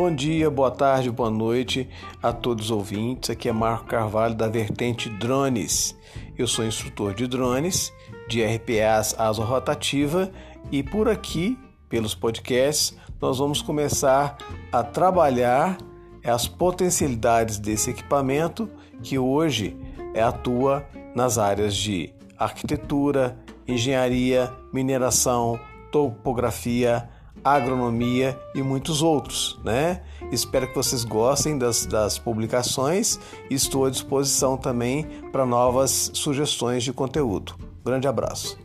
Bom dia, boa tarde, boa noite a todos os ouvintes. Aqui é Marco Carvalho da Vertente Drones. Eu sou instrutor de drones de RPAs Asa Rotativa e por aqui, pelos podcasts, nós vamos começar a trabalhar as potencialidades desse equipamento que hoje atua nas áreas de arquitetura, engenharia, mineração, topografia, agronomia e muitos outros, né? Espero que vocês gostem das, das publicações e estou à disposição também para novas sugestões de conteúdo. Grande abraço.